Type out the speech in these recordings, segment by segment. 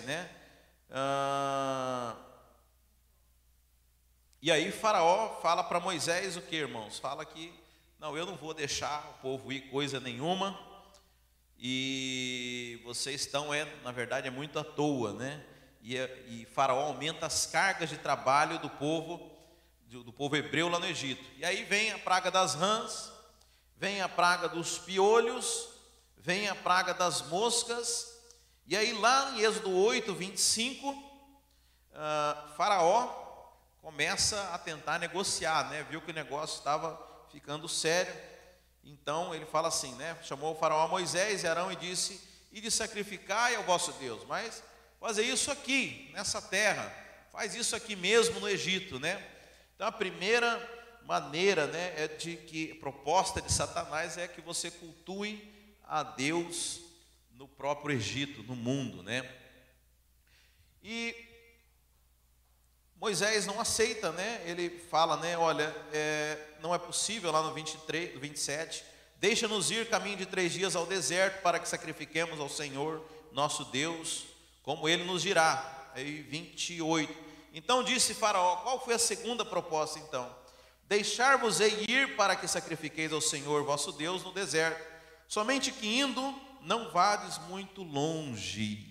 né? Ah, e aí Faraó fala para Moisés o que, irmãos? Fala que não, eu não vou deixar o povo ir coisa nenhuma. E vocês estão, é, na verdade, é muito à toa, né? E, e Faraó aumenta as cargas de trabalho do povo, do, do povo hebreu lá no Egito. E aí vem a praga das rãs, vem a praga dos piolhos, vem a praga das moscas, e aí lá em Êxodo 8, 25, uh, Faraó começa a tentar negociar, né? Viu que o negócio estava ficando sério. Então ele fala assim, né? Chamou o faraó a Moisés e Arão e disse: E de sacrificar ao vosso Deus, mas fazer isso aqui, nessa terra, faz isso aqui mesmo no Egito, né? Então a primeira maneira, né, é de que proposta de Satanás é que você cultue a Deus no próprio Egito, no mundo, né? E Moisés não aceita, né? Ele fala, né? Olha, é, não é possível lá no 23, 27. Deixa-nos ir caminho de três dias ao deserto para que sacrifiquemos ao Senhor nosso Deus, como Ele nos dirá. Aí 28. Então disse Faraó: Qual foi a segunda proposta então? Deixar-vos-ei ir para que sacrifiqueis ao Senhor vosso Deus no deserto. Somente que indo não vades muito longe.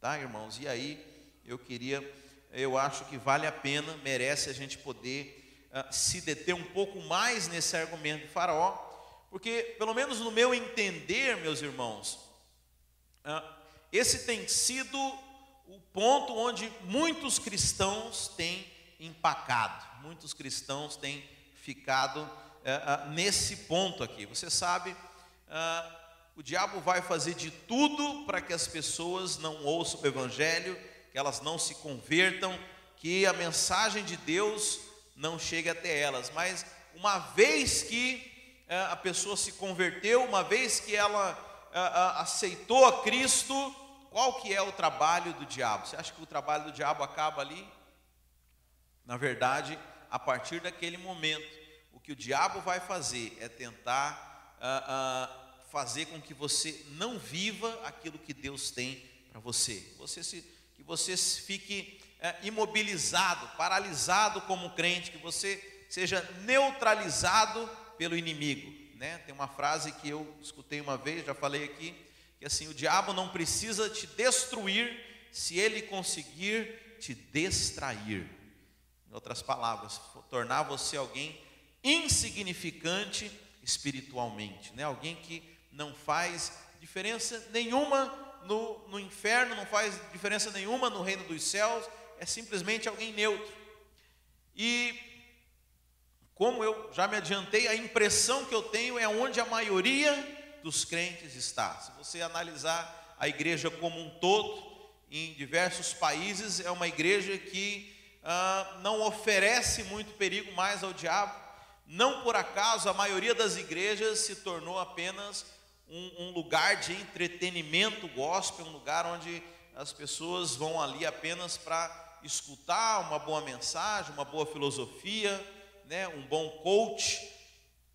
Tá, irmãos? E aí eu queria, eu acho que vale a pena, merece a gente poder uh, se deter um pouco mais nesse argumento de Faraó, porque pelo menos no meu entender, meus irmãos, uh, esse tem sido o ponto onde muitos cristãos têm empacado, muitos cristãos têm ficado uh, nesse ponto aqui. Você sabe, o diabo vai fazer de tudo para que as pessoas não ouçam o Evangelho, que elas não se convertam, que a mensagem de Deus não chegue até elas. Mas uma vez que é, a pessoa se converteu, uma vez que ela é, é, aceitou a Cristo, qual que é o trabalho do diabo? Você acha que o trabalho do diabo acaba ali? Na verdade, a partir daquele momento, o que o diabo vai fazer é tentar uh, uh, fazer com que você não viva aquilo que Deus tem para você. você se, que você fique é, imobilizado, paralisado como crente, que você seja neutralizado pelo inimigo. Né? Tem uma frase que eu escutei uma vez, já falei aqui, que assim, o diabo não precisa te destruir se ele conseguir te distrair. Em outras palavras, tornar você alguém insignificante espiritualmente, né? Alguém que não faz diferença nenhuma no, no inferno, não faz diferença nenhuma no reino dos céus, é simplesmente alguém neutro. E, como eu já me adiantei, a impressão que eu tenho é onde a maioria dos crentes está. Se você analisar a igreja como um todo, em diversos países, é uma igreja que ah, não oferece muito perigo mais ao diabo. Não por acaso a maioria das igrejas se tornou apenas um, um lugar de entretenimento gospel, um lugar onde as pessoas vão ali apenas para escutar uma boa mensagem, uma boa filosofia, né, um bom coach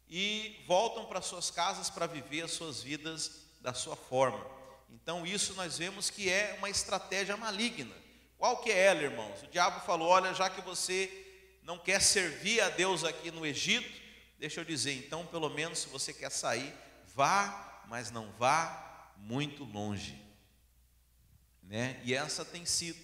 e voltam para suas casas para viver as suas vidas da sua forma. Então isso nós vemos que é uma estratégia maligna. Qual que é ela, irmãos? O diabo falou: "Olha, já que você não quer servir a Deus aqui no Egito, deixa eu dizer, então pelo menos se você quer sair, vá mas não vá muito longe. Né? E essa tem sido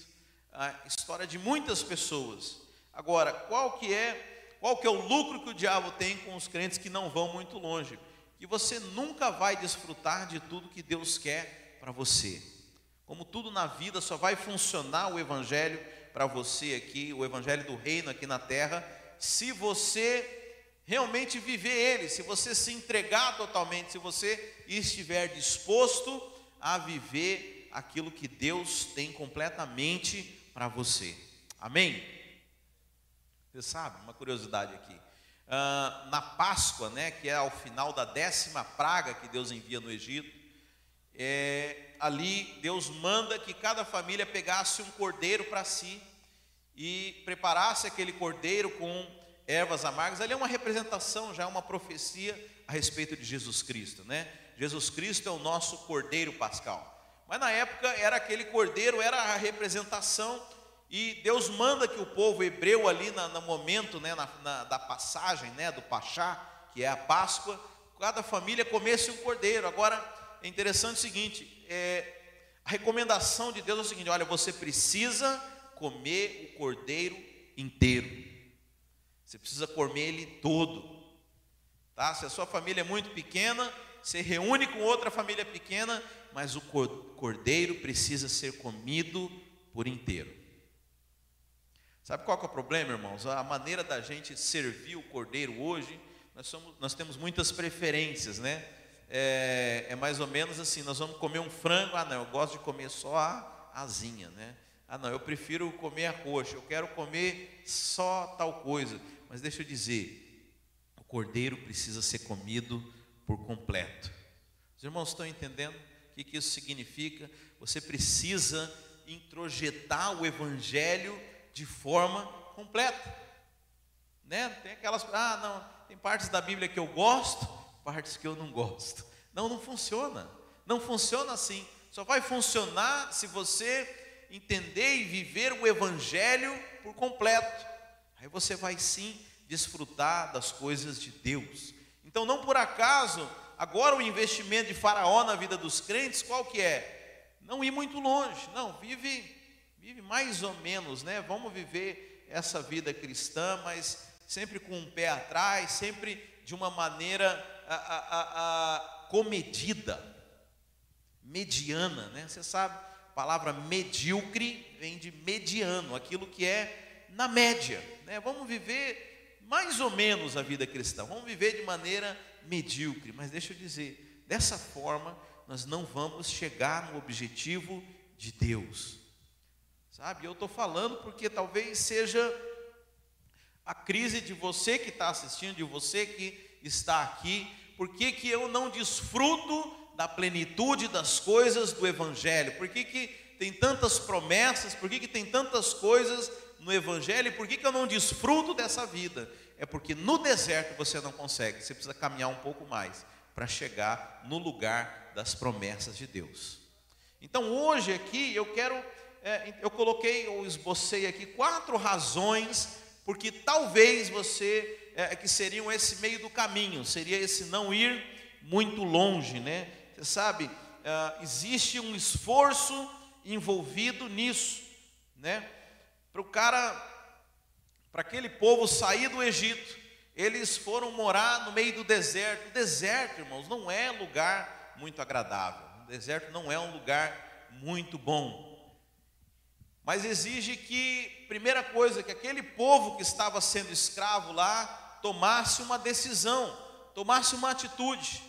a história de muitas pessoas. Agora, qual que é, qual que é o lucro que o diabo tem com os crentes que não vão muito longe? Que você nunca vai desfrutar de tudo que Deus quer para você. Como tudo na vida só vai funcionar o evangelho para você aqui, o evangelho do reino aqui na terra, se você realmente viver ele, se você se entregar totalmente, se você estiver disposto a viver aquilo que Deus tem completamente para você. Amém? Você sabe, uma curiosidade aqui. Uh, na Páscoa, né, que é ao final da décima praga que Deus envia no Egito, é, ali Deus manda que cada família pegasse um cordeiro para si e preparasse aquele cordeiro com ervas amargas, ali é uma representação, já é uma profecia a respeito de Jesus Cristo, né? Jesus Cristo é o nosso cordeiro pascal. Mas na época era aquele cordeiro, era a representação, e Deus manda que o povo hebreu ali na, no momento né, na, na, da passagem né, do Pachá, que é a Páscoa, cada família comesse um cordeiro. Agora é interessante o seguinte: é, a recomendação de Deus é o seguinte: olha, você precisa comer o cordeiro inteiro. Você precisa comer ele todo. Tá? Se a sua família é muito pequena, você reúne com outra família pequena, mas o cordeiro precisa ser comido por inteiro. Sabe qual é o problema, irmãos? A maneira da gente servir o cordeiro hoje, nós, somos, nós temos muitas preferências, né? É, é, mais ou menos assim: nós vamos comer um frango, ah, não, eu gosto de comer só a asinha, né? Ah, não, eu prefiro comer a coxa, eu quero comer só tal coisa. Mas deixa eu dizer, o cordeiro precisa ser comido por completo. Os irmãos estão entendendo o que, que isso significa? Você precisa introjetar o evangelho de forma completa. Né? Tem aquelas, ah, não, tem partes da Bíblia que eu gosto, partes que eu não gosto. Não, não funciona. Não funciona assim. Só vai funcionar se você entender e viver o evangelho por completo. Aí você vai sim desfrutar das coisas de Deus. Então, não por acaso, agora o investimento de Faraó na vida dos crentes, qual que é? Não ir muito longe, não, vive, vive mais ou menos, né? Vamos viver essa vida cristã, mas sempre com um pé atrás, sempre de uma maneira a, a, a, comedida, mediana, né? Você sabe, a palavra medíocre vem de mediano, aquilo que é na média, né? Vamos viver mais ou menos a vida cristã, vamos viver de maneira medíocre, mas deixa eu dizer, dessa forma nós não vamos chegar no objetivo de Deus, sabe? Eu estou falando porque talvez seja a crise de você que está assistindo, de você que está aqui, por que, que eu não desfruto da plenitude das coisas do Evangelho? Por que, que tem tantas promessas? Por que, que tem tantas coisas no Evangelho, e por que, que eu não desfruto dessa vida? É porque no deserto você não consegue, você precisa caminhar um pouco mais para chegar no lugar das promessas de Deus. Então hoje aqui eu quero, é, eu coloquei ou esbocei aqui quatro razões porque talvez você é, que seriam esse meio do caminho, seria esse não ir muito longe, né? Você sabe, é, existe um esforço envolvido nisso, né? Para o cara, para aquele povo sair do Egito, eles foram morar no meio do deserto. O deserto, irmãos, não é lugar muito agradável. O deserto não é um lugar muito bom. Mas exige que, primeira coisa, que aquele povo que estava sendo escravo lá tomasse uma decisão, tomasse uma atitude.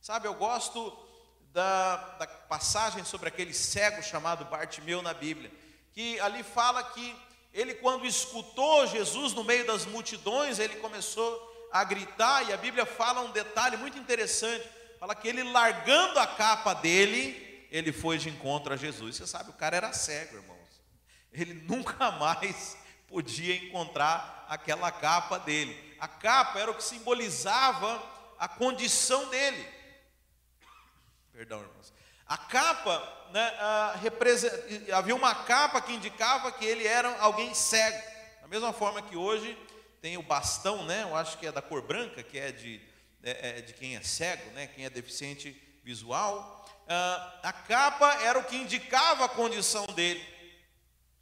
Sabe, eu gosto da, da passagem sobre aquele cego chamado Bartimeu na Bíblia, que ali fala que ele, quando escutou Jesus no meio das multidões, ele começou a gritar, e a Bíblia fala um detalhe muito interessante: fala que ele, largando a capa dele, ele foi de encontro a Jesus. Você sabe, o cara era cego, irmãos, ele nunca mais podia encontrar aquela capa dele. A capa era o que simbolizava a condição dele. Perdão, irmãos. A capa né, havia uma capa que indicava que ele era alguém cego. Da mesma forma que hoje tem o bastão, né, eu acho que é da cor branca, que é de, é, é de quem é cego, né, quem é deficiente visual. Ah, a capa era o que indicava a condição dele.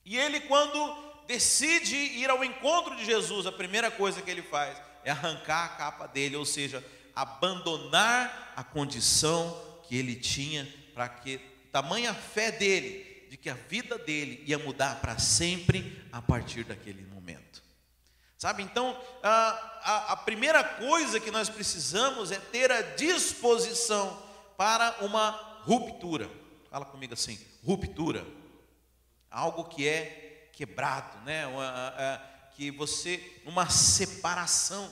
E ele, quando decide ir ao encontro de Jesus, a primeira coisa que ele faz é arrancar a capa dele, ou seja, abandonar a condição que ele tinha para que tamanha fé dele, de que a vida dele ia mudar para sempre a partir daquele momento. Sabe, então, a, a, a, primeira coisa que nós precisamos é ter a disposição para uma ruptura. Fala comigo assim: ruptura. Algo que é quebrado, né? Uma, que você, uma separação.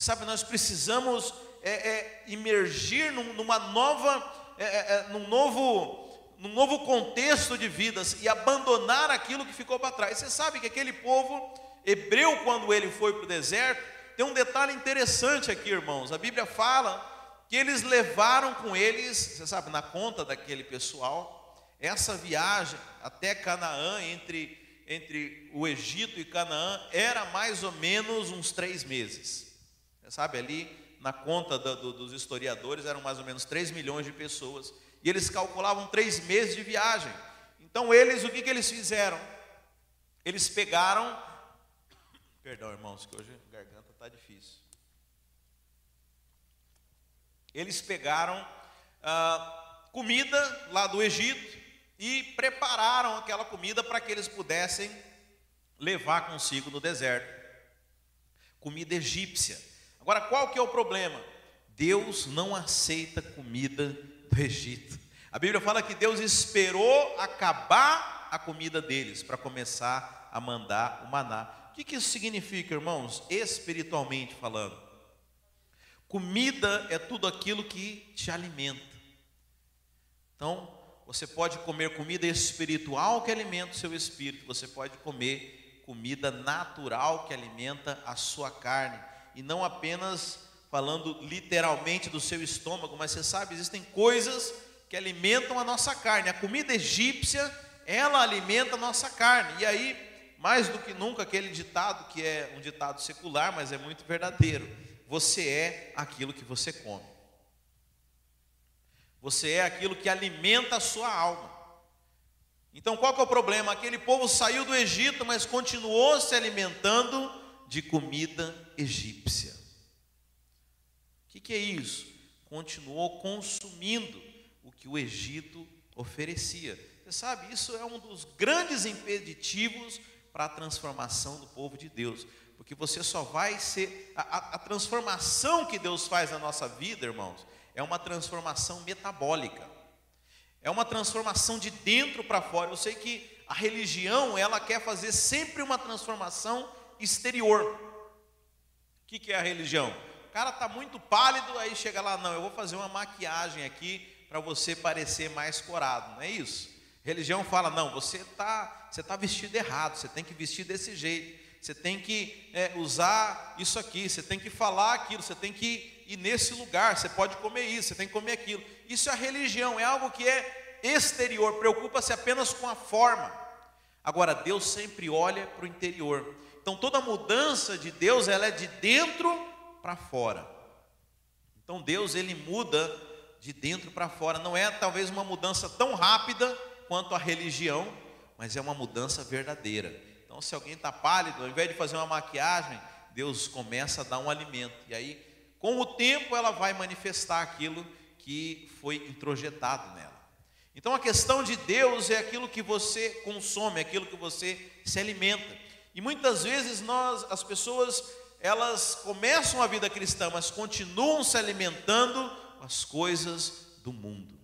Sabe, nós precisamos é, é, imergir numa nova, é, é, é num novo num novo contexto de vidas e abandonar aquilo que ficou para trás. Você sabe que aquele povo hebreu, quando ele foi para o deserto, tem um detalhe interessante aqui, irmãos. A Bíblia fala que eles levaram com eles, você sabe, na conta daquele pessoal, essa viagem até Canaã, entre, entre o Egito e Canaã, era mais ou menos uns três meses. Você sabe, ali na conta do, do, dos historiadores eram mais ou menos 3 milhões de pessoas. E eles calculavam três meses de viagem. Então eles, o que, que eles fizeram? Eles pegaram. Perdão, irmãos, que hoje a garganta está difícil. Eles pegaram ah, comida lá do Egito e prepararam aquela comida para que eles pudessem levar consigo no deserto. Comida egípcia. Agora, qual que é o problema? Deus não aceita comida do Egito. A Bíblia fala que Deus esperou acabar a comida deles para começar a mandar o maná. O que, que isso significa, irmãos? Espiritualmente falando. Comida é tudo aquilo que te alimenta. Então, você pode comer comida espiritual que alimenta o seu espírito, você pode comer comida natural que alimenta a sua carne, e não apenas falando literalmente do seu estômago, mas você sabe, existem coisas que alimentam a nossa carne. A comida egípcia, ela alimenta a nossa carne. E aí, mais do que nunca, aquele ditado que é um ditado secular, mas é muito verdadeiro: você é aquilo que você come. Você é aquilo que alimenta a sua alma. Então, qual que é o problema? Aquele povo saiu do Egito, mas continuou se alimentando de comida egípcia. Que, que é isso? Continuou consumindo o que o Egito oferecia. Você sabe, isso é um dos grandes impeditivos para a transformação do povo de Deus. Porque você só vai ser. A, a, a transformação que Deus faz na nossa vida, irmãos, é uma transformação metabólica. É uma transformação de dentro para fora. Eu sei que a religião, ela quer fazer sempre uma transformação exterior. O que, que é a religião? Cara está muito pálido, aí chega lá, não, eu vou fazer uma maquiagem aqui para você parecer mais corado, não é isso? Religião fala, não, você está você tá vestido errado, você tem que vestir desse jeito, você tem que é, usar isso aqui, você tem que falar aquilo, você tem que ir nesse lugar, você pode comer isso, você tem que comer aquilo. Isso é religião, é algo que é exterior, preocupa-se apenas com a forma. Agora, Deus sempre olha para o interior. Então, toda mudança de Deus, ela é de dentro para fora. Então, Deus, ele muda de dentro para fora. Não é talvez uma mudança tão rápida quanto a religião, mas é uma mudança verdadeira. Então, se alguém está pálido, ao invés de fazer uma maquiagem, Deus começa a dar um alimento. E aí, com o tempo, ela vai manifestar aquilo que foi introjetado nela. Então, a questão de Deus é aquilo que você consome, aquilo que você se alimenta. E muitas vezes nós, as pessoas, elas começam a vida cristã, mas continuam se alimentando as coisas do mundo.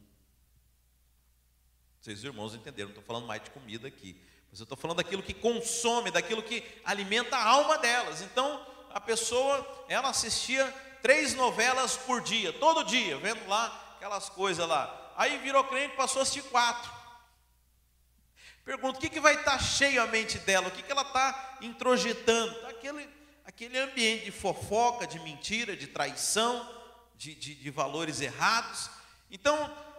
Vocês irmãos entenderam, não estou falando mais de comida aqui, mas eu estou falando daquilo que consome, daquilo que alimenta a alma delas. Então, a pessoa, ela assistia três novelas por dia, todo dia, vendo lá aquelas coisas lá. Aí virou crente, passou a assistir quatro. Pergunto, o que, que vai estar cheio a mente dela? O que, que ela está introjetando? Aquele, aquele ambiente de fofoca, de mentira, de traição, de, de, de valores errados. Então,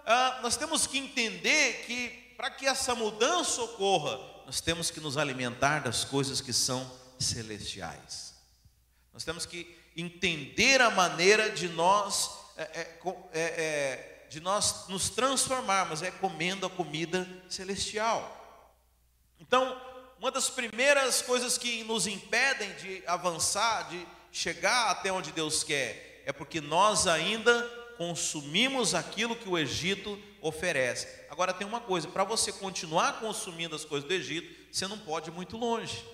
ah, nós temos que entender que para que essa mudança ocorra, nós temos que nos alimentar das coisas que são celestiais. Nós temos que entender a maneira de nós é, é, é, é, de nós nos transformarmos é comendo a comida celestial. Então, uma das primeiras coisas que nos impedem de avançar, de chegar até onde Deus quer, é porque nós ainda consumimos aquilo que o Egito oferece. Agora tem uma coisa, para você continuar consumindo as coisas do Egito, você não pode ir muito longe,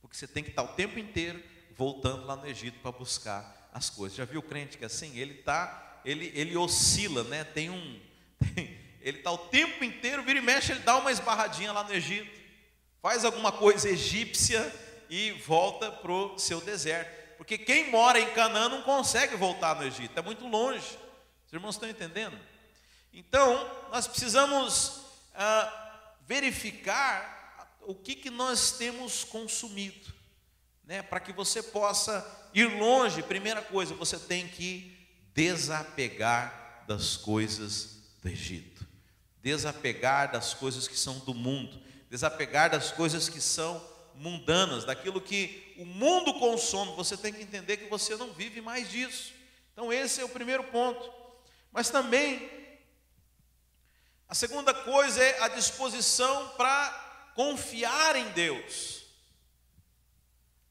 porque você tem que estar o tempo inteiro voltando lá no Egito para buscar as coisas. Já viu o crente que é assim, ele tá, ele, ele oscila, né? Tem um, tem, ele está o tempo inteiro, vira e mexe, ele dá uma esbarradinha lá no Egito, faz alguma coisa egípcia e volta para o seu deserto. Porque quem mora em Canaã não consegue voltar no Egito, é muito longe. Os irmãos estão entendendo? Então, nós precisamos ah, verificar o que, que nós temos consumido, né? para que você possa ir longe. Primeira coisa, você tem que desapegar das coisas do Egito. desapegar das coisas que são do mundo, desapegar das coisas que são mundanas, daquilo que o mundo consome. Você tem que entender que você não vive mais disso. Então, esse é o primeiro ponto. Mas também, a segunda coisa é a disposição para confiar em Deus.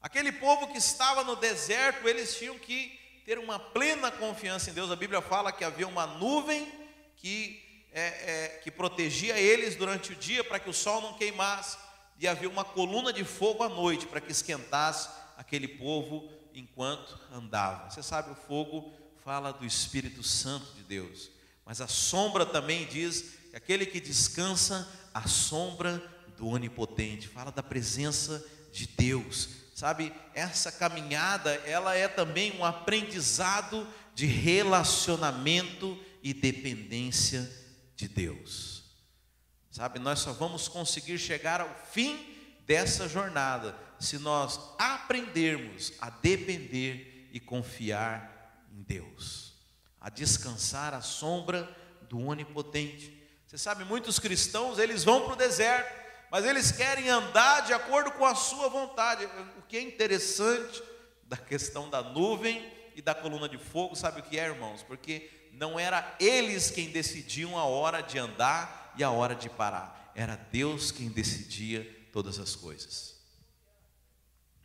Aquele povo que estava no deserto, eles tinham que ter uma plena confiança em Deus. A Bíblia fala que havia uma nuvem que, é, é, que protegia eles durante o dia para que o sol não queimasse, e havia uma coluna de fogo à noite para que esquentasse aquele povo enquanto andava. Você sabe, o fogo fala do Espírito Santo de Deus, mas a sombra também diz que aquele que descansa à sombra do Onipotente, fala da presença de Deus. Sabe, essa caminhada, ela é também um aprendizado de relacionamento e dependência de Deus. Sabe, nós só vamos conseguir chegar ao fim dessa jornada se nós aprendermos a depender e confiar em Deus, a descansar à sombra do Onipotente. Você sabe, muitos cristãos, eles vão para o deserto, mas eles querem andar de acordo com a sua vontade. O que é interessante da questão da nuvem e da coluna de fogo, sabe o que é, irmãos? Porque não era eles quem decidiam a hora de andar e a hora de parar, era Deus quem decidia todas as coisas.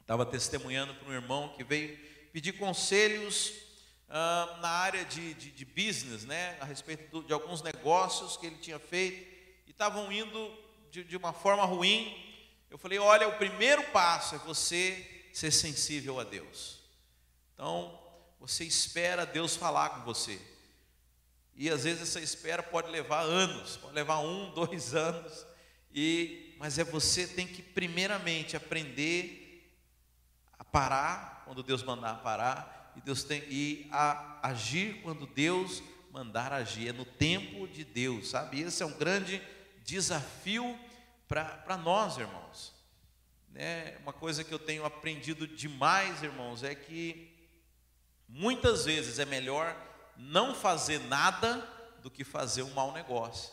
Estava testemunhando para um irmão que veio pedir conselhos ah, na área de, de, de, business, né, a respeito do, de alguns negócios que ele tinha feito e estavam indo de, de uma forma ruim. Eu falei: olha, o primeiro passo é você ser sensível a Deus. Então, você espera Deus falar com você. E às vezes essa espera pode levar anos, pode levar um, dois anos. E mas é você tem que primeiramente aprender a parar quando Deus mandar parar e Deus tem e a agir quando Deus mandar agir. É no tempo de Deus, sabe? Esse é um grande desafio para nós, irmãos. Né? Uma coisa que eu tenho aprendido demais, irmãos, é que muitas vezes é melhor não fazer nada do que fazer um mau negócio.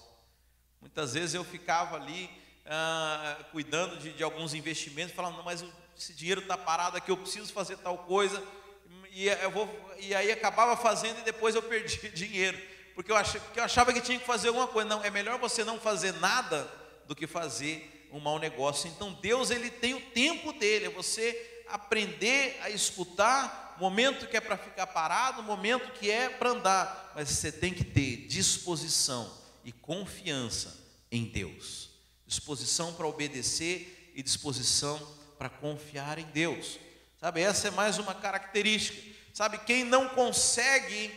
Muitas vezes eu ficava ali ah, cuidando de, de, alguns investimentos, falando, não, mas esse dinheiro está parado aqui, eu preciso fazer tal coisa, e, eu vou, e aí acabava fazendo e depois eu perdi dinheiro, porque eu, achava, porque eu achava que tinha que fazer alguma coisa. Não, é melhor você não fazer nada do que fazer um mau negócio. Então Deus ele tem o tempo dele, é você aprender a escutar momento que é para ficar parado, momento que é para andar, mas você tem que ter disposição e confiança em Deus. Disposição para obedecer e disposição para confiar em Deus. Sabe, essa é mais uma característica. Sabe, quem não consegue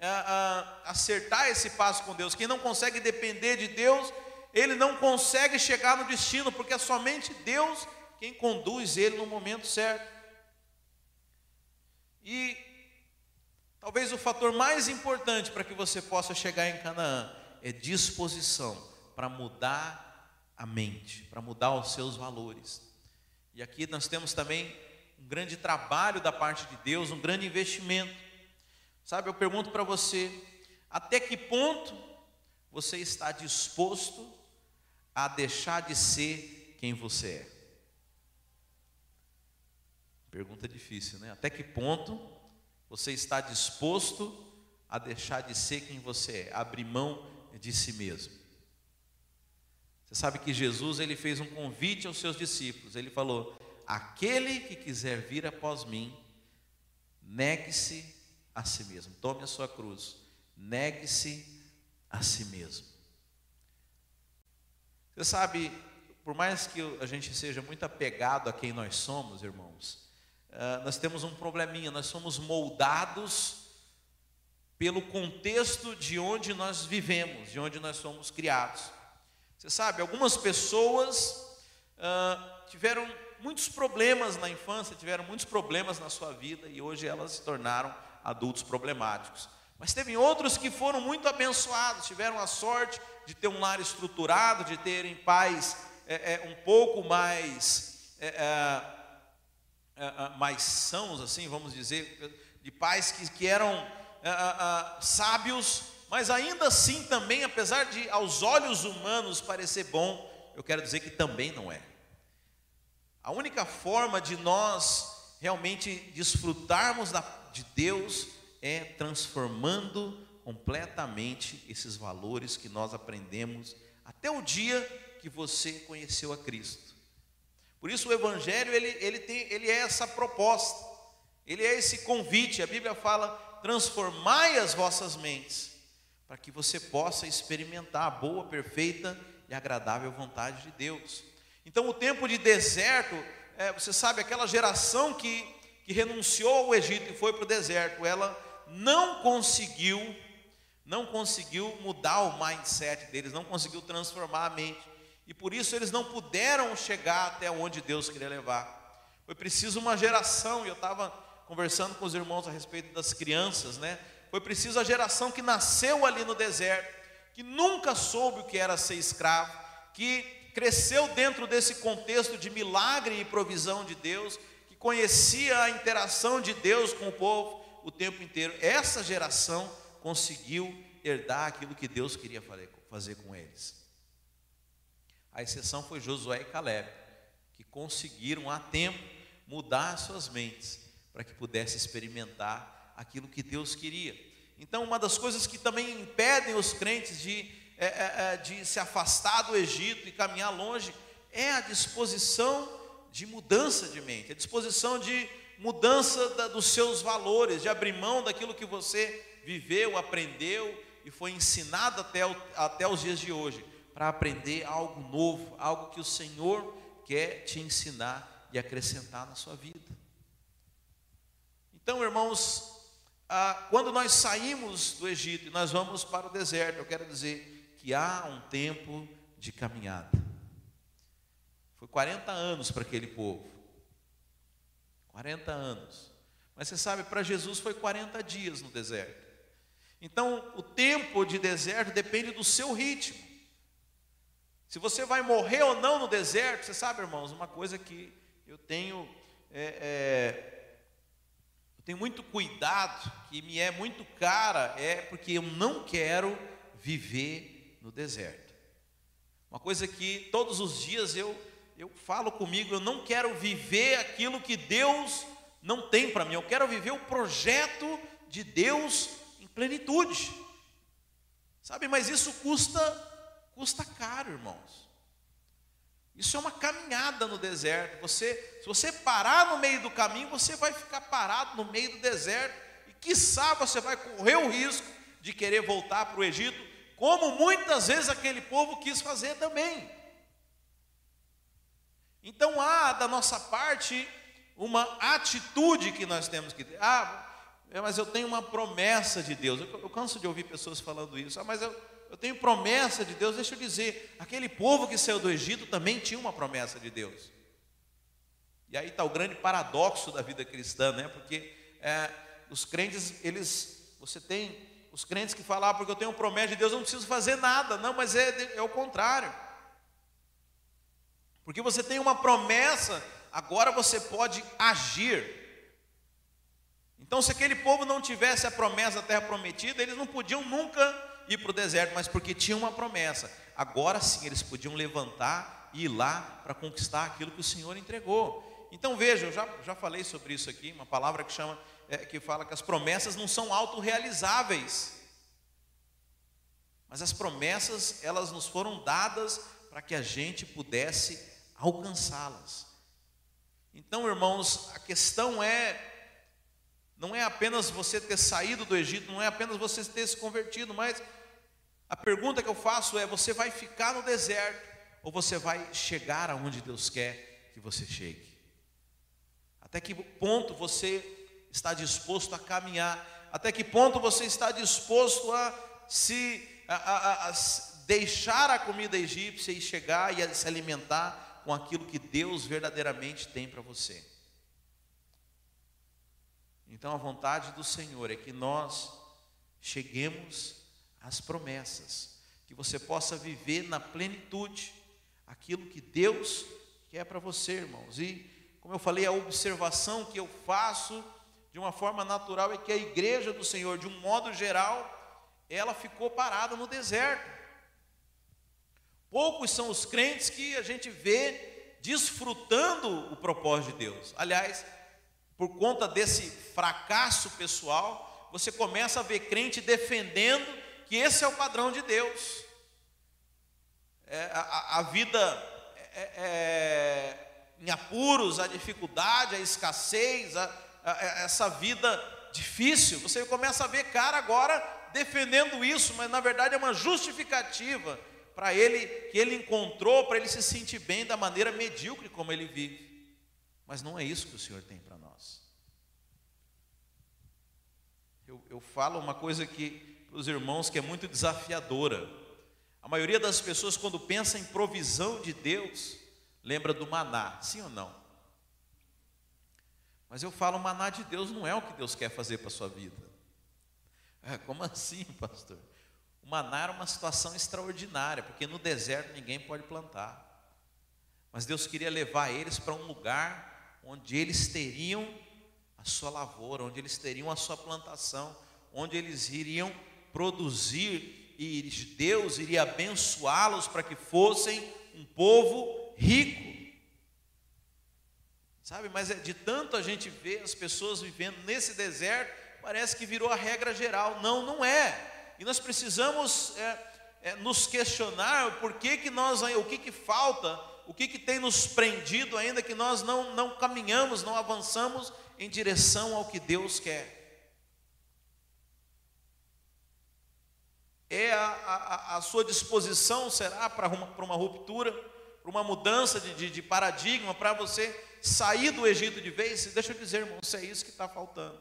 ah, ah, acertar esse passo com Deus, quem não consegue depender de Deus, ele não consegue chegar no destino, porque é somente Deus quem conduz ele no momento certo. E talvez o fator mais importante para que você possa chegar em Canaã é disposição para mudar a mente, para mudar os seus valores. E aqui nós temos também um grande trabalho da parte de Deus, um grande investimento. Sabe, eu pergunto para você, até que ponto você está disposto a deixar de ser quem você é? Pergunta difícil, né? Até que ponto você está disposto a deixar de ser quem você é, abrir mão de si mesmo? Você sabe que Jesus ele fez um convite aos seus discípulos. Ele falou: Aquele que quiser vir após mim, negue-se a si mesmo. Tome a sua cruz, negue-se a si mesmo. Você sabe, por mais que a gente seja muito apegado a quem nós somos, irmãos, ah, nós temos um probleminha, nós somos moldados pelo contexto de onde nós vivemos, de onde nós somos criados. Você sabe, algumas pessoas uh, tiveram muitos problemas na infância, tiveram muitos problemas na sua vida e hoje elas se tornaram adultos problemáticos. Mas teve outros que foram muito abençoados, tiveram a sorte de ter um lar estruturado, de terem pais é, é, um pouco mais é, é, é, mais sãos, assim, vamos dizer, de pais que, que eram é, sábios mas ainda assim também, apesar de aos olhos humanos parecer bom, eu quero dizer que também não é. A única forma de nós realmente desfrutarmos de Deus é transformando completamente esses valores que nós aprendemos até o dia que você conheceu a Cristo. Por isso o Evangelho ele, ele, tem, ele é essa proposta, ele é esse convite. A Bíblia fala: transformai as vossas mentes, para que você possa experimentar a boa, perfeita e agradável vontade de Deus. Então, o tempo de deserto, é, você sabe, aquela geração que, que renunciou ao Egito e foi para o deserto, ela não conseguiu, não conseguiu mudar o mindset deles, não conseguiu transformar a mente, e por isso eles não puderam chegar até onde Deus queria levar. Foi preciso uma geração, e eu estava conversando com os irmãos a respeito das crianças, né? Foi preciso a geração que nasceu ali no deserto, que nunca soube o que era ser escravo, que cresceu dentro desse contexto de milagre e provisão de Deus, que conhecia a interação de Deus com o povo o tempo inteiro. Essa geração conseguiu herdar aquilo que Deus queria fazer com eles. A exceção foi Josué e Caleb, que conseguiram a tempo mudar suas mentes para que pudesse experimentar aquilo que Deus queria. Então, uma das coisas que também impedem os crentes de, é, é, é, de se afastar do Egito e caminhar longe é a disposição de mudança de mente, a disposição de mudança da, dos seus valores, de abrir mão daquilo que você viveu, aprendeu e foi ensinado até, o, até os dias de hoje, para aprender algo novo, algo que o Senhor quer te ensinar e acrescentar na sua vida. Então, irmãos, ah, quando nós saímos do Egito e nós vamos para o deserto, eu quero dizer que há um tempo de caminhada. Foi 40 anos para aquele povo. 40 anos. Mas você sabe, para Jesus foi 40 dias no deserto. Então, o tempo de deserto depende do seu ritmo. Se você vai morrer ou não no deserto, você sabe, irmãos, uma coisa que eu tenho é, é, tenho muito cuidado, que me é muito cara, é porque eu não quero viver no deserto. Uma coisa que todos os dias eu, eu falo comigo, eu não quero viver aquilo que Deus não tem para mim, eu quero viver o projeto de Deus em plenitude. Sabe, mas isso custa custa caro, irmãos. Isso é uma caminhada no deserto. Você, se você parar no meio do caminho, você vai ficar parado no meio do deserto e quiçá você vai correr o risco de querer voltar para o Egito, como muitas vezes aquele povo quis fazer também. Então há da nossa parte uma atitude que nós temos que ter. Ah, mas eu tenho uma promessa de Deus. Eu, eu canso de ouvir pessoas falando isso. Ah, mas eu, eu tenho promessa de Deus. Deixa eu dizer, aquele povo que saiu do Egito também tinha uma promessa de Deus. E aí está o grande paradoxo da vida cristã, né? Porque é, os crentes, eles, você tem os crentes que falam, ah, porque eu tenho promessa de Deus, eu não preciso fazer nada. Não, mas é, é o contrário. Porque você tem uma promessa, agora você pode agir. Então, se aquele povo não tivesse a promessa da terra prometida, eles não podiam nunca ir para o deserto, mas porque tinha uma promessa. Agora sim eles podiam levantar e ir lá para conquistar aquilo que o Senhor entregou. Então veja, eu já, já falei sobre isso aqui, uma palavra que chama, é, que fala que as promessas não são autorrealizáveis. Mas as promessas, elas nos foram dadas para que a gente pudesse alcançá-las. Então, irmãos, a questão é não é apenas você ter saído do Egito, não é apenas você ter se convertido, mas a pergunta que eu faço é: você vai ficar no deserto ou você vai chegar aonde Deus quer que você chegue? Até que ponto você está disposto a caminhar? Até que ponto você está disposto a se a, a, a deixar a comida egípcia e chegar e se alimentar com aquilo que Deus verdadeiramente tem para você? Então a vontade do Senhor é que nós cheguemos as promessas, que você possa viver na plenitude aquilo que Deus quer para você, irmãos. E, como eu falei, a observação que eu faço de uma forma natural é que a igreja do Senhor, de um modo geral, ela ficou parada no deserto. Poucos são os crentes que a gente vê desfrutando o propósito de Deus. Aliás, por conta desse fracasso pessoal, você começa a ver crente defendendo que esse é o padrão de Deus. É, a, a, vida é, é, em apuros, a dificuldade, a escassez, a, essa vida difícil, você começa a ver cara agora defendendo isso, mas na verdade é uma justificativa para ele que ele encontrou para ele se sentir bem da maneira medíocre como ele vive. Mas não é isso que o Senhor tem para nós. Eu, eu falo uma coisa que para os irmãos que é muito desafiadora. A maioria das pessoas quando pensa em provisão de Deus lembra do maná, sim ou não? Mas eu falo, o maná de Deus não é o que Deus quer fazer para a sua vida. É, como assim, pastor? O maná era uma situação extraordinária, porque no deserto ninguém pode plantar. Mas Deus queria levar eles para um lugar onde eles teriam a sua lavoura, onde eles teriam a sua plantação, onde eles iriam produzir e Deus iria abençoá-los para que fossem um povo rico. Sabe, mas é de tanto a gente ver as pessoas vivendo nesse deserto, parece que virou a regra geral. Não, não é. E nós precisamos é, é, nos questionar por que, que nós, o que, que falta, o que, que tem nos prendido ainda que nós não, não caminhamos, não avançamos em direção ao que Deus quer. É a, a, a sua disposição será para uma, para uma ruptura, para uma mudança de, de, de paradigma, para você sair do Egito de vez, deixa eu dizer, irmão, se é isso que está faltando,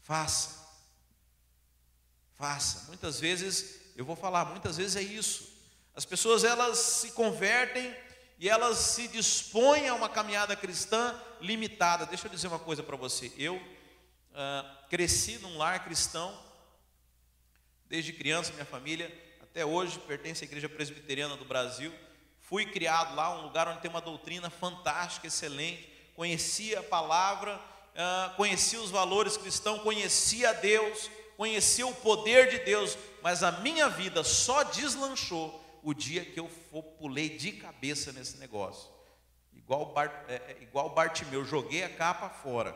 faça. Faça. Muitas vezes, eu vou falar, muitas vezes é isso. As pessoas elas se convertem e elas se dispõem a uma caminhada cristã limitada. Deixa eu dizer uma coisa para você. Eu ah, cresci num lar cristão, desde criança, minha família, até hoje pertence à Igreja Presbiteriana do Brasil. Fui criado lá, um lugar onde tem uma doutrina fantástica, excelente conhecia a palavra, ah, conhecia os valores cristãos, conhecia Deus, conhecia o poder de Deus, mas a minha vida só deslanchou o dia que eu pulei de cabeça nesse negócio. Igual, Bart, é, é, igual Bartimeu, joguei a capa fora.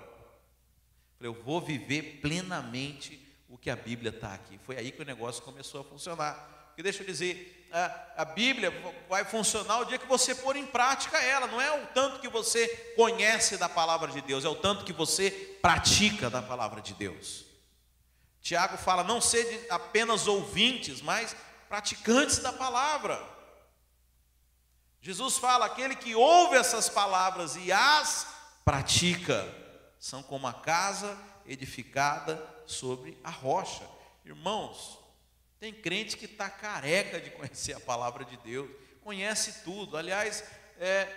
Falei, eu vou viver plenamente o que a Bíblia está aqui. Foi aí que o negócio começou a funcionar. Porque deixa eu dizer, a, a, Bíblia vai funcionar o dia que você pôr em prática ela, não é o tanto que você conhece da palavra de Deus, é o tanto que você pratica da palavra de Deus. Tiago fala: não sede apenas ouvintes, mas praticantes da palavra. Jesus fala: aquele que ouve essas palavras e as pratica, são como a casa edificada sobre a rocha. Irmãos, tem crente que está careca de conhecer a palavra de Deus, conhece tudo. Aliás, é,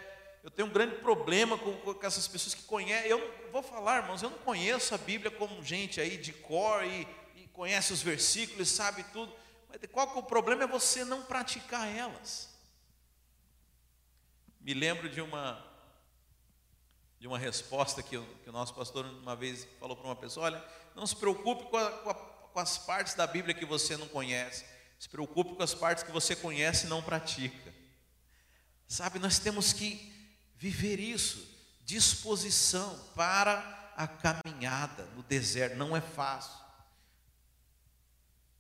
eu tenho um grande problema com, com, essas pessoas que conhecem. Eu não, vou falar, irmãos, eu não conheço a Bíblia como gente aí de cor e, e conhece os versículos, sabe tudo. Mas qual que é o problema? É você não praticar elas. Me lembro de uma de uma resposta que, que o nosso pastor uma vez falou para uma pessoa: olha, não se preocupe com a, com a com as partes da Bíblia que você não conhece. Se preocupe com as partes que você conhece e não pratica. Sabe, nós temos que viver isso, disposição para a caminhada no deserto, não é fácil.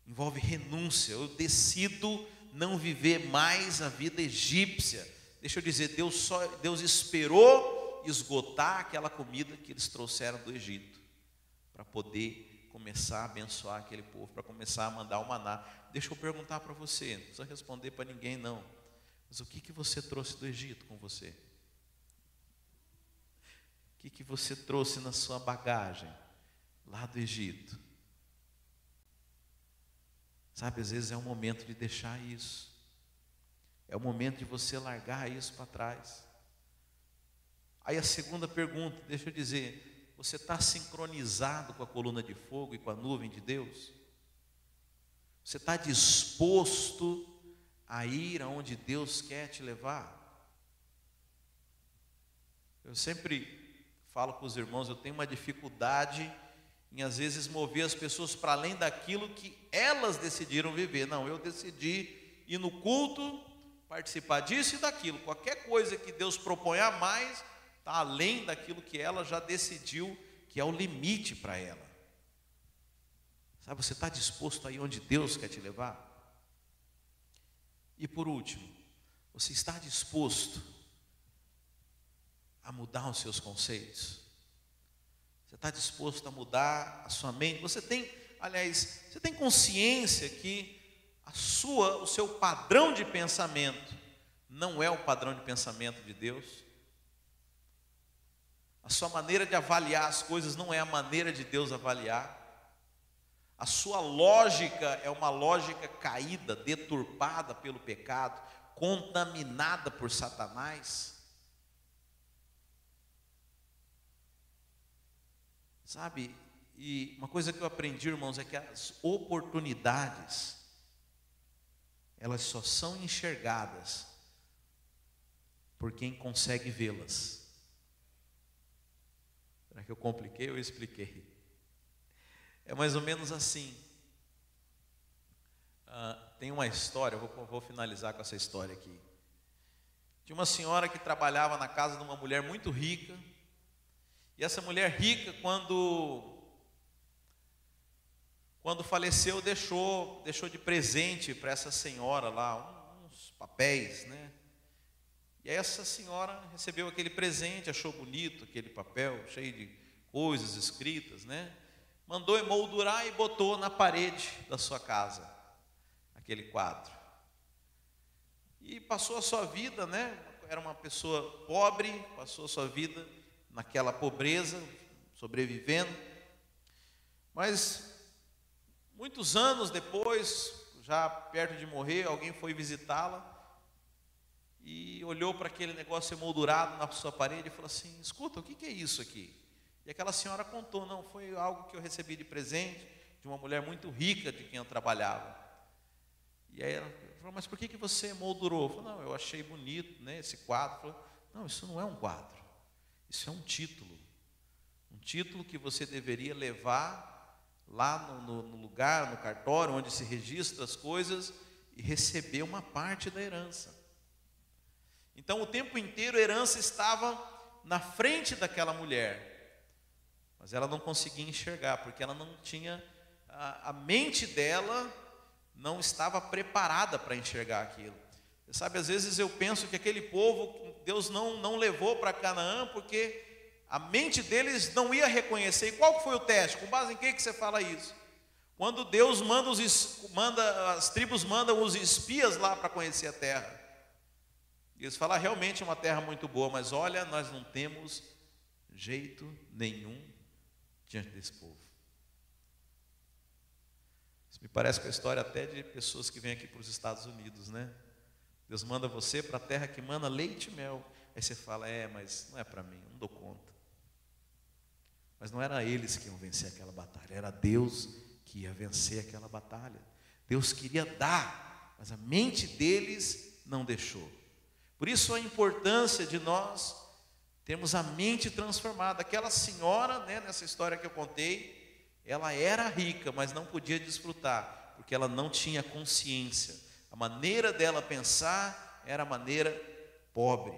Envolve renúncia. Eu decido não viver mais a vida egípcia. Deixa eu dizer, Deus só Deus esperou esgotar aquela comida que eles trouxeram do Egito para poder começar a abençoar aquele povo, para começar a mandar o maná. Deixa eu perguntar para você, não precisa responder para ninguém não. Mas o que, que você trouxe do Egito com você? O que, que você trouxe na sua bagagem lá do Egito? Sabe, às vezes é o momento de deixar isso. É o momento de você largar isso para trás. Aí a segunda pergunta, deixa eu dizer, você está sincronizado com a coluna de fogo e com a nuvem de Deus? Você está disposto a ir aonde Deus quer te levar? Eu sempre falo com os irmãos, eu tenho uma dificuldade em às vezes mover as pessoas para além daquilo que elas decidiram viver. Não, eu decidi ir no culto, participar disso e daquilo. Qualquer coisa que Deus propõe a mais, está além daquilo que ela já decidiu que é o limite para ela. Sabe, você está disposto aí onde Deus quer te levar? E por último, você está disposto a mudar os seus conceitos? Você está disposto a mudar a sua mente? Você tem, aliás, você tem consciência que a sua, o seu padrão de pensamento não é o padrão de pensamento de Deus? A sua maneira de avaliar as coisas não é a maneira de Deus avaliar? A sua lógica é uma lógica caída, deturpada pelo pecado, contaminada por Satanás. Sabe, e uma coisa que eu aprendi, irmãos, é que as oportunidades, elas só são enxergadas por quem consegue vê-las. Será que eu compliquei ou expliquei? É mais ou menos assim. Ah, tem uma história, vou, vou finalizar com essa história aqui. De uma senhora que trabalhava na casa de uma mulher muito rica. E essa mulher rica, quando quando faleceu, deixou, deixou de presente para essa senhora lá uns papéis, né? E essa senhora recebeu aquele presente, achou bonito aquele papel, cheio de coisas escritas, né? mandou emoldurar e botou na parede da sua casa, aquele quadro. E passou a sua vida, né? Era uma pessoa pobre, passou a sua vida naquela pobreza, sobrevivendo. Mas muitos anos depois, já perto de morrer, alguém foi visitá-la e olhou para aquele negócio emoldurado na sua parede e falou assim: Escuta, o que é isso aqui? E aquela senhora contou: não, foi algo que eu recebi de presente de uma mulher muito rica de quem eu trabalhava. E aí ela falou: mas por que, você moldurou? Eu falei: não, eu achei bonito né, esse quadro. Falou, não, isso não é um quadro, isso é um título. Um título que você deveria levar lá no, no, no lugar, no cartório, onde se registra as coisas e receber uma parte da herança. Então, o tempo inteiro a herança estava na frente daquela mulher. Mas ela não conseguia enxergar, porque ela não tinha, a, a mente dela não estava preparada para enxergar aquilo. Você sabe, às vezes eu penso que aquele povo, Deus não, não levou para Canaã, porque a mente deles não ia reconhecer. E qual foi o teste? Com base em que, que você fala isso? Quando Deus manda, os, manda as tribos mandam os espias lá para conhecer a terra. Eles falam, ah, realmente é uma terra muito boa, mas olha, nós não temos jeito nenhum diante desse povo. Isso me parece com a história até de pessoas que vêm aqui para os Estados Unidos, né? Deus manda você para a terra que manda leite e mel. Aí você fala, é, mas não é para mim, não dou conta. Mas não era eles que iam vencer aquela batalha, era Deus que ia vencer aquela batalha. Deus queria dar, mas a mente deles não deixou. Por isso a importância de nós temos a mente transformada. Aquela senhora, né, nessa história que eu contei, ela era rica, mas não podia desfrutar, porque ela não tinha consciência. A maneira dela pensar era a maneira pobre.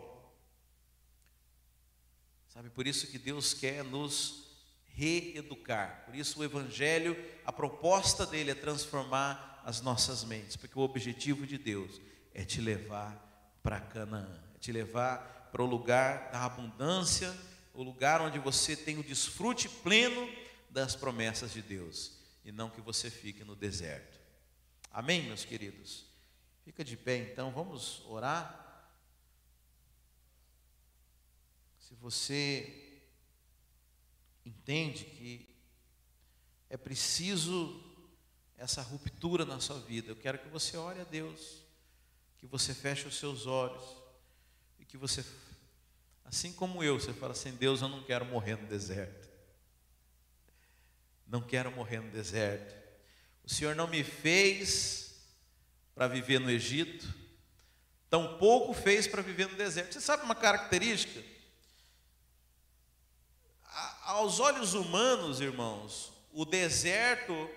Sabe, por isso que Deus quer nos reeducar. Por isso o evangelho, a proposta dele é transformar as nossas mentes, porque o objetivo de Deus é te levar para Canaã, é te levar para o lugar da abundância, o lugar onde você tem o desfrute pleno das promessas de Deus, e não que você fique no deserto. Amém, meus queridos? Fica de pé então, vamos orar. Se você entende que é preciso essa ruptura na sua vida, eu quero que você ore a Deus, que você feche os seus olhos que você, assim como eu, você fala assim: Deus, eu não quero morrer no deserto. Não quero morrer no deserto. O Senhor não me fez para viver no Egito, tampouco fez para viver no deserto. Você sabe uma característica? aos olhos humanos, irmãos, o deserto,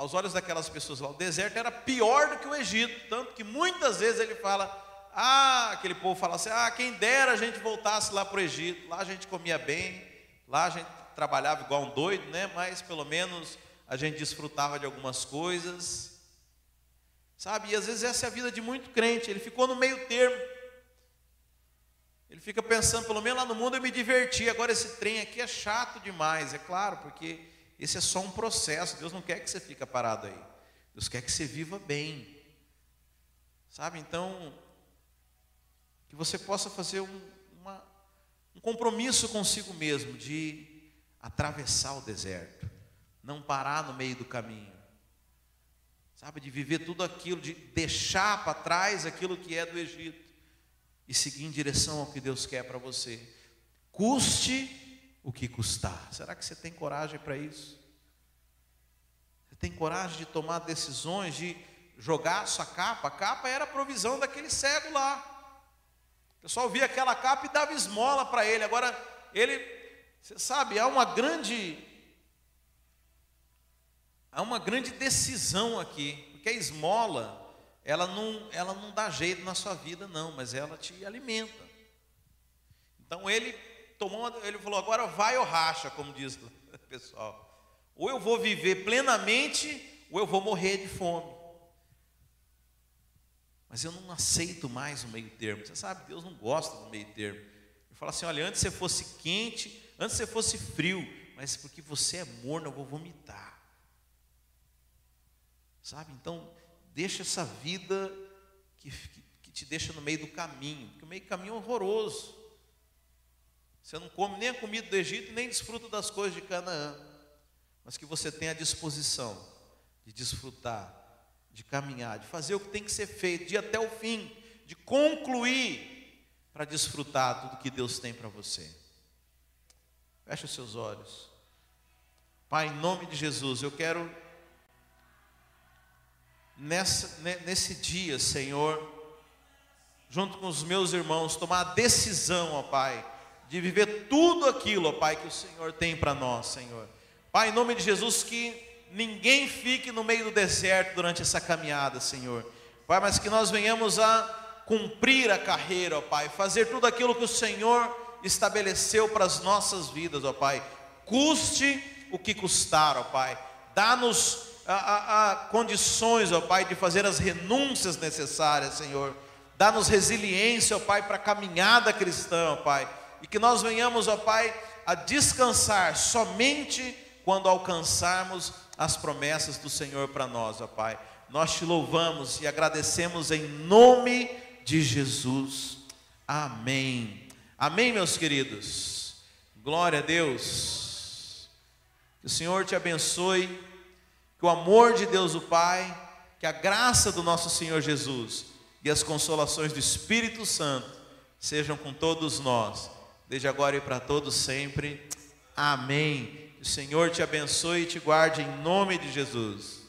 aos olhos daquelas pessoas lá, o deserto era pior do que o Egito, tanto que muitas vezes ele fala, ah, aquele povo fala assim, ah, quem dera a gente voltasse lá para o Egito, lá a gente comia bem, lá a gente trabalhava igual um doido, né? Mas pelo menos a gente desfrutava de algumas coisas. Sabe? E às vezes essa é a vida de muito crente, ele ficou no meio termo. Ele fica pensando, pelo menos lá no mundo eu me diverti, agora esse trem aqui é chato demais, é claro, porque esse é só um processo. Deus não quer que você fique parado aí. Deus quer que você viva bem. Sabe? Então, que você possa fazer um, uma, um compromisso consigo mesmo de atravessar o deserto, não parar no meio do caminho. Sabe? De viver tudo aquilo, de deixar para trás aquilo que é do Egito e seguir em direção ao que Deus quer para você. Custe o que custar. Será que você tem coragem para isso? Você tem coragem de tomar decisões, de jogar a sua capa? A capa era a provisão daquele cego lá. O pessoal via aquela capa e dava esmola para ele. Agora, ele, você sabe, há uma grande há uma grande decisão aqui, porque a esmola ela não, ela não dá jeito na sua vida, não, mas ela te alimenta. Então ele tomou, ele falou: agora vai ou racha, como diz o pessoal. Ou eu vou viver plenamente, ou eu vou morrer de fome. Mas eu não aceito mais o meio termo. Você sabe, Deus não gosta do meio termo. Ele fala assim: olha, antes você fosse quente, antes você fosse frio, mas porque você é morno, eu vou vomitar. Sabe? Então, deixa essa vida que, que, que te deixa no meio do caminho, porque o meio do caminho é horroroso. Você não come nem a comida do Egito, nem desfruta das coisas de Canaã, mas que você tenha a disposição de desfrutar, de caminhar, de fazer o que tem que ser feito, de ir até o fim, de concluir para desfrutar tudo que Deus tem para você. Feche os seus olhos. Pai, em nome de Jesus, eu quero nessa, nesse dia, Senhor, junto com os meus irmãos, tomar a decisão, ó Pai, de viver tudo aquilo, ó Pai, que o Senhor tem para nós, Senhor. Pai, em nome de Jesus, que ninguém fique no meio do deserto durante essa caminhada, Senhor. Pai, mas que nós venhamos a cumprir a carreira, ó Pai, fazer tudo aquilo que o Senhor estabeleceu para as nossas vidas, ó Pai. Custe o que custar, ó Pai. Dá-nos condições, ó Pai, de fazer as renúncias necessárias, Senhor. Dá-nos resiliência, ó Pai, para a caminhada cristã, ó Pai. E que nós venhamos, ó Pai, a descansar somente quando alcançarmos as promessas do Senhor para nós, ó Pai. Nós te louvamos e agradecemos em nome de Jesus. Amém. Amém, meus queridos. Glória a Deus. Que o Senhor te abençoe que o amor de Deus o Pai, que a graça do nosso Senhor Jesus e as consolações do Espírito Santo sejam com todos nós, desde agora e para todos sempre. Amém. O Senhor te abençoe e te guarde em nome de Jesus.